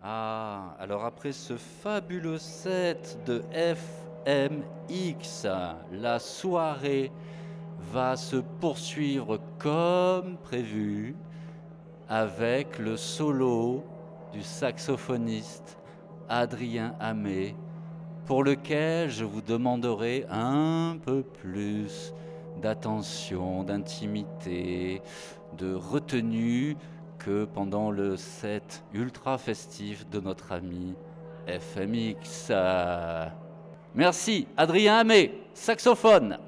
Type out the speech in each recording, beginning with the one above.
Ah, alors après ce fabuleux set de FMX, la soirée va se poursuivre comme prévu avec le solo du saxophoniste Adrien Amé, pour lequel je vous demanderai un peu plus d'attention, d'intimité, de retenue que pendant le set ultra festif de notre ami FMX. Merci, Adrien Amé, saxophone.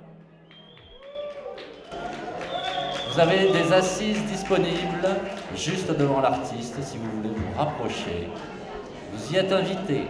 Vous avez des assises disponibles juste devant l'artiste si vous voulez vous rapprocher. Vous y êtes invité.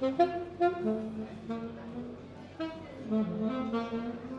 Thank you.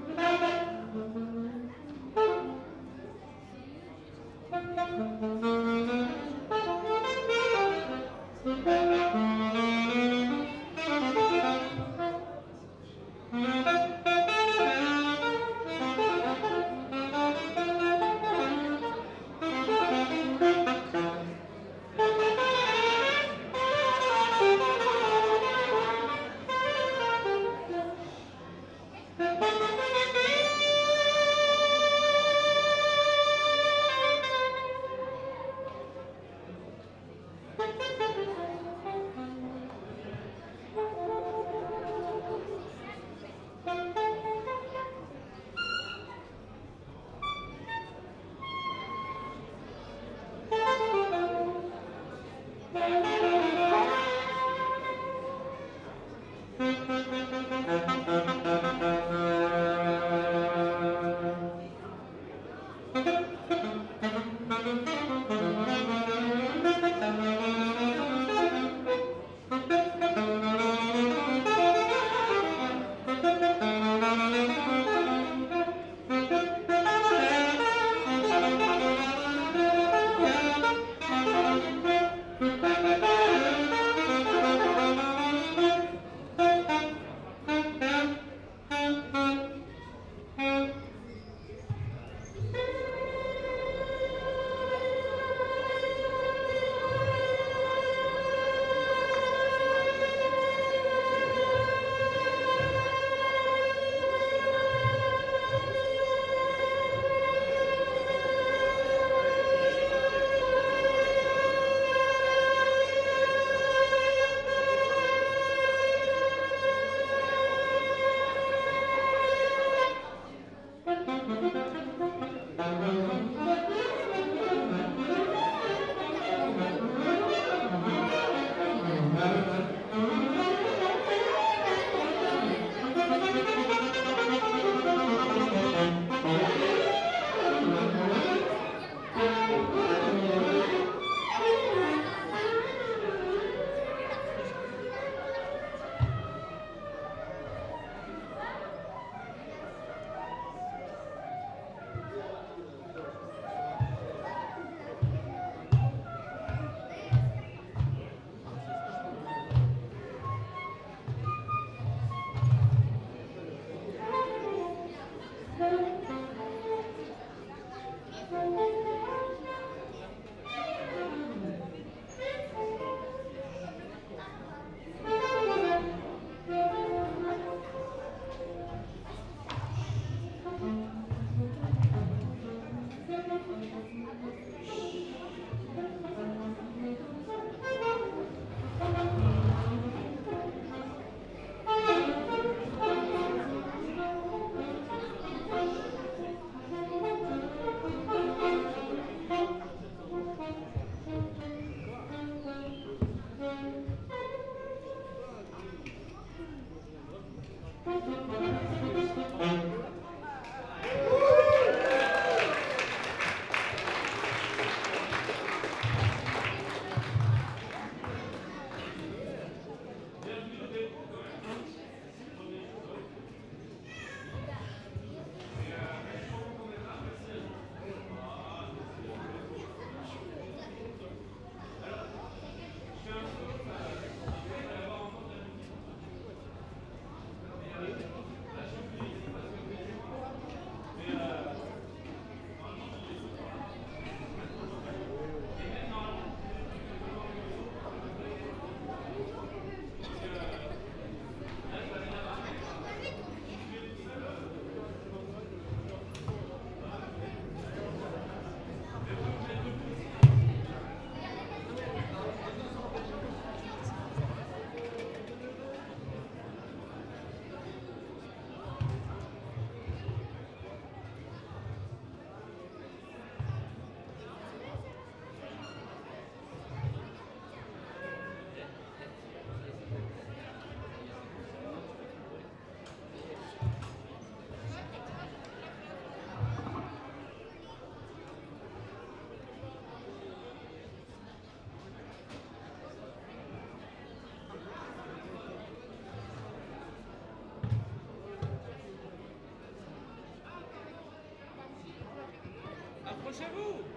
chez vous.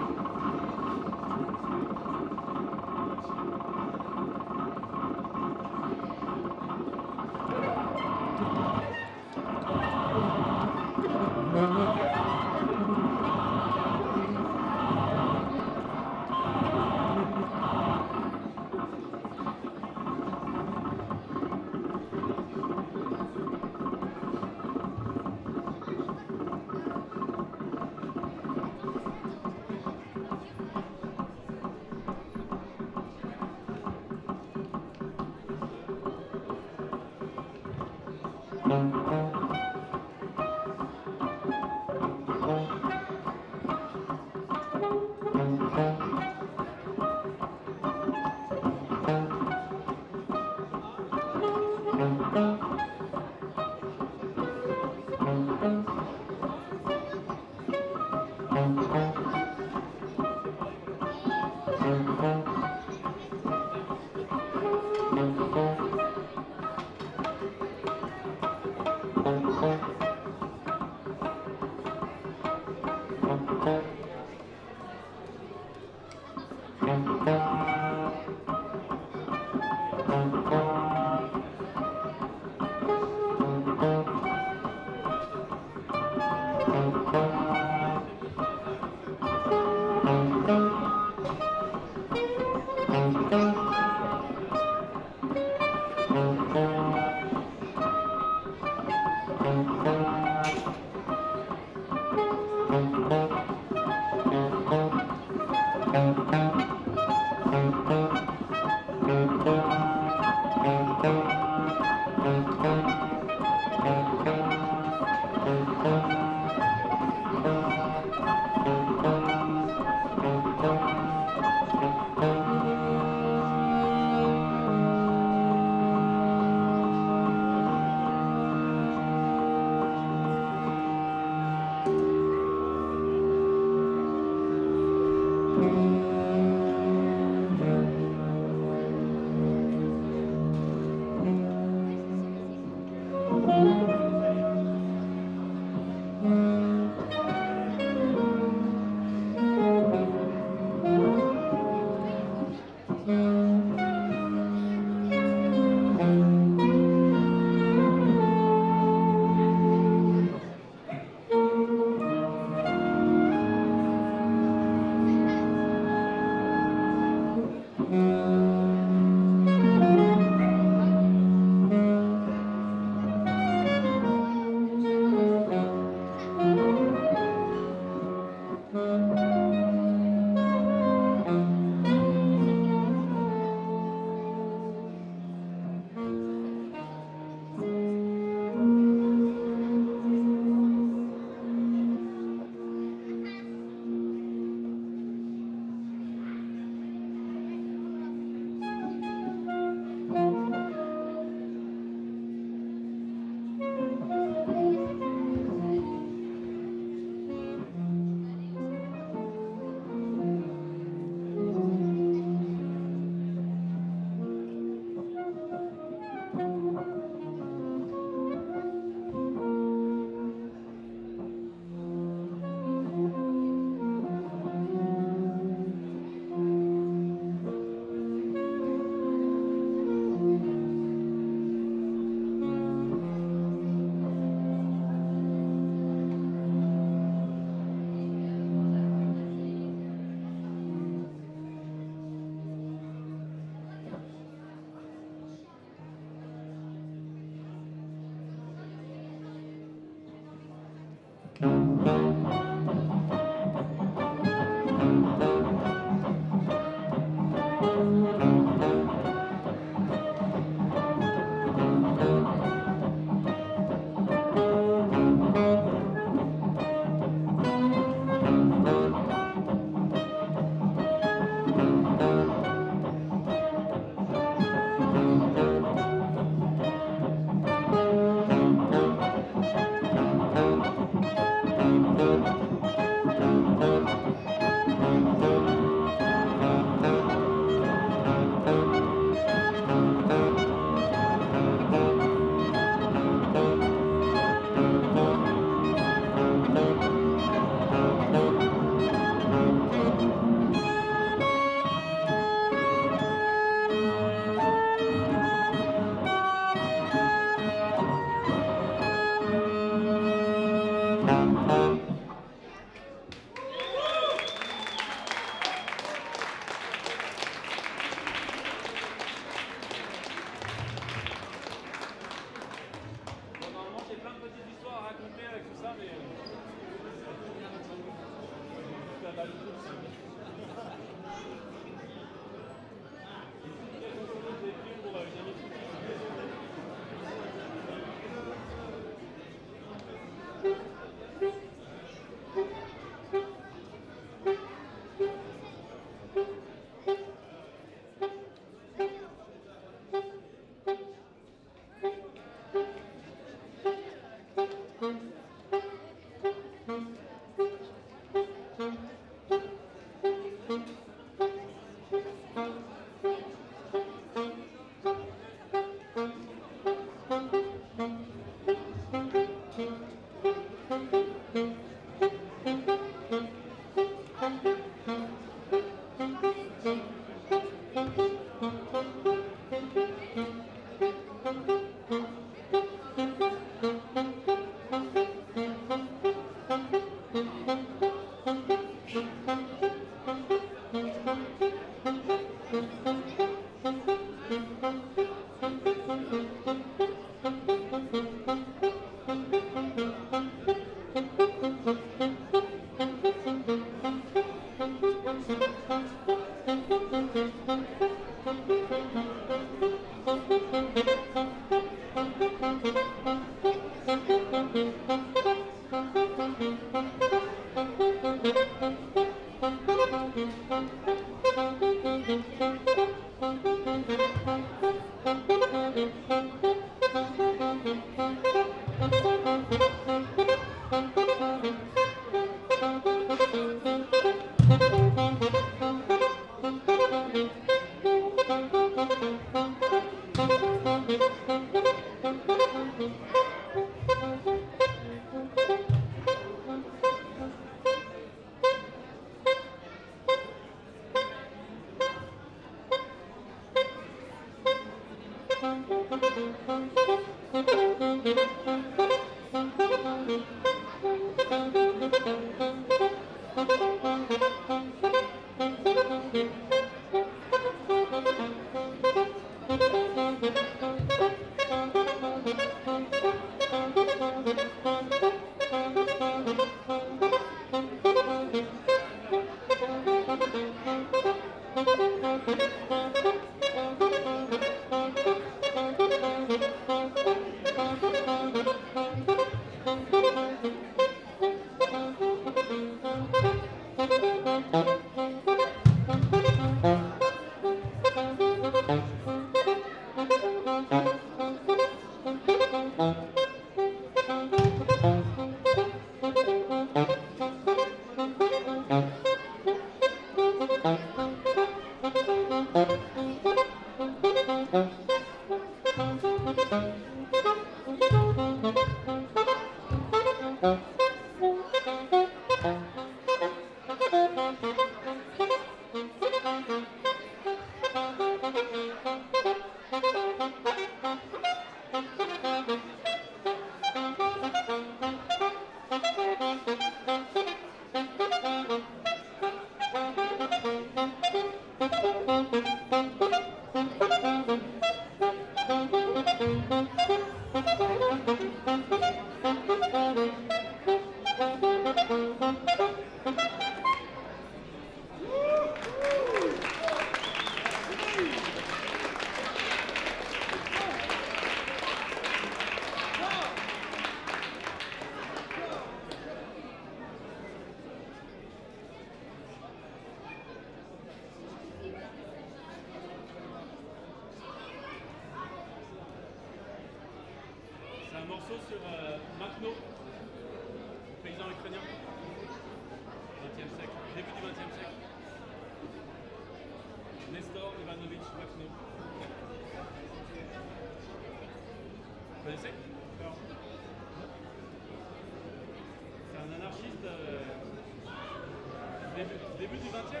Début, du 20e.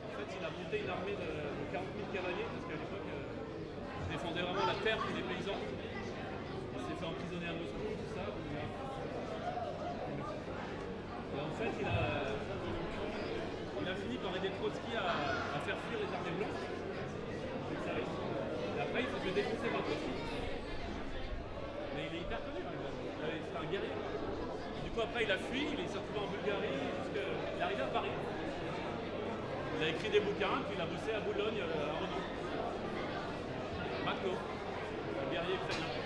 En fait, il a monté une armée de, de 40 000 cavaliers parce qu'à l'époque, euh, il défendait vraiment la terre les paysans. Il s'est fait emprisonner à Moscou, tout ça. Et en fait, il a, il a fini par aider Trotsky à, faire fuir les armées blanches. Et après, il s'est fait défoncer par Trotsky. Mais il est hyper connu, hein, a- c'était un guerrier. Après, il a fui, il s'est retrouvé en Bulgarie, il est arrivé à Paris. Il a écrit des bouquins, puis il a bossé à Boulogne, euh, à Renault. Maclo, un guerrier ukrainien.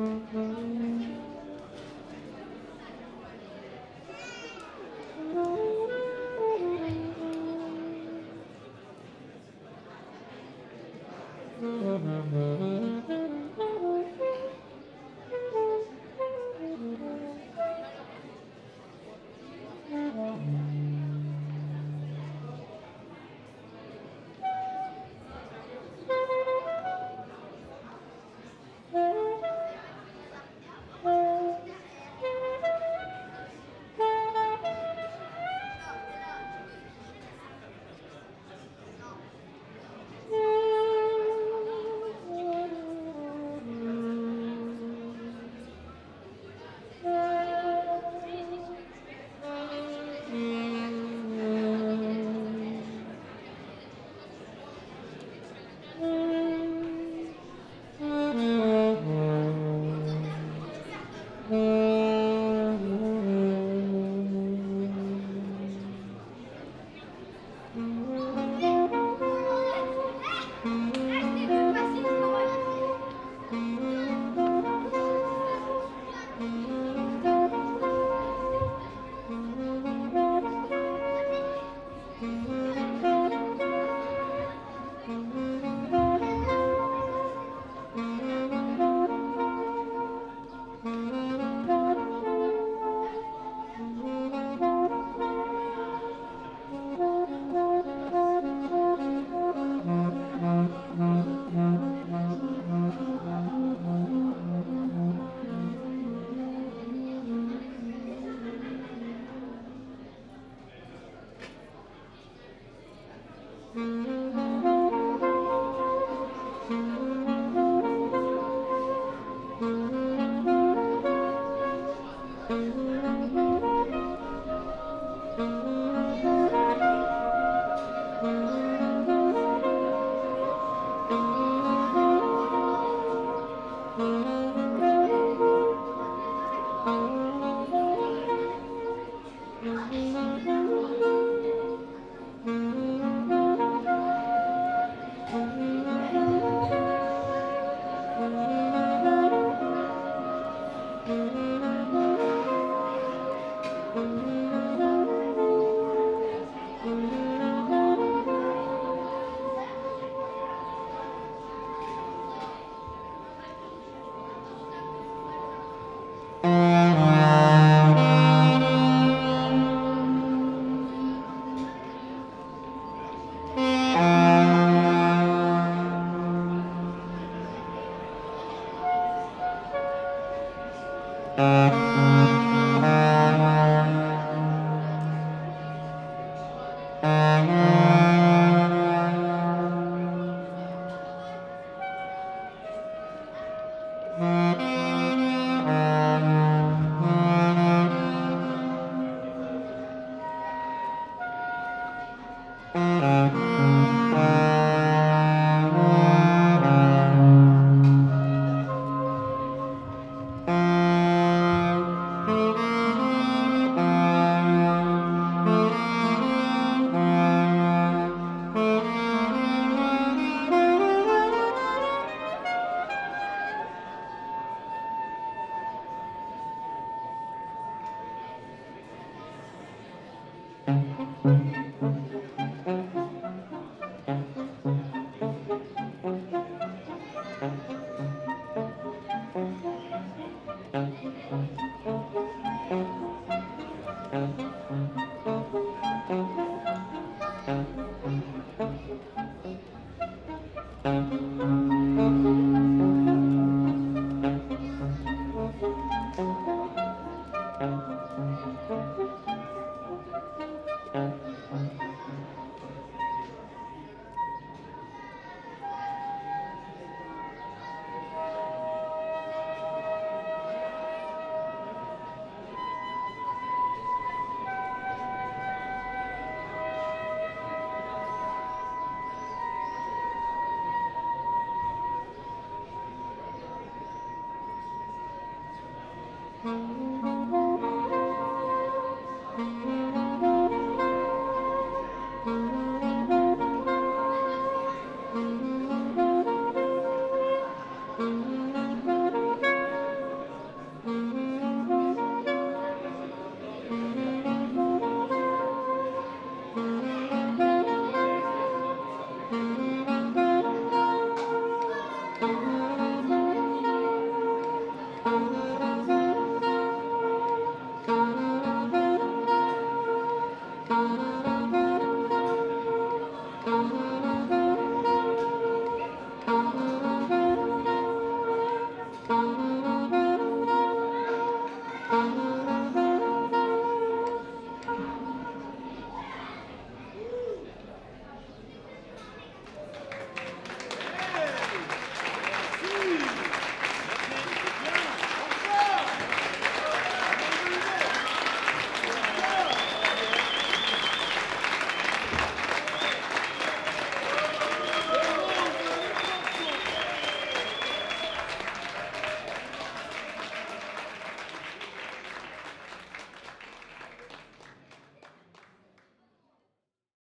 Música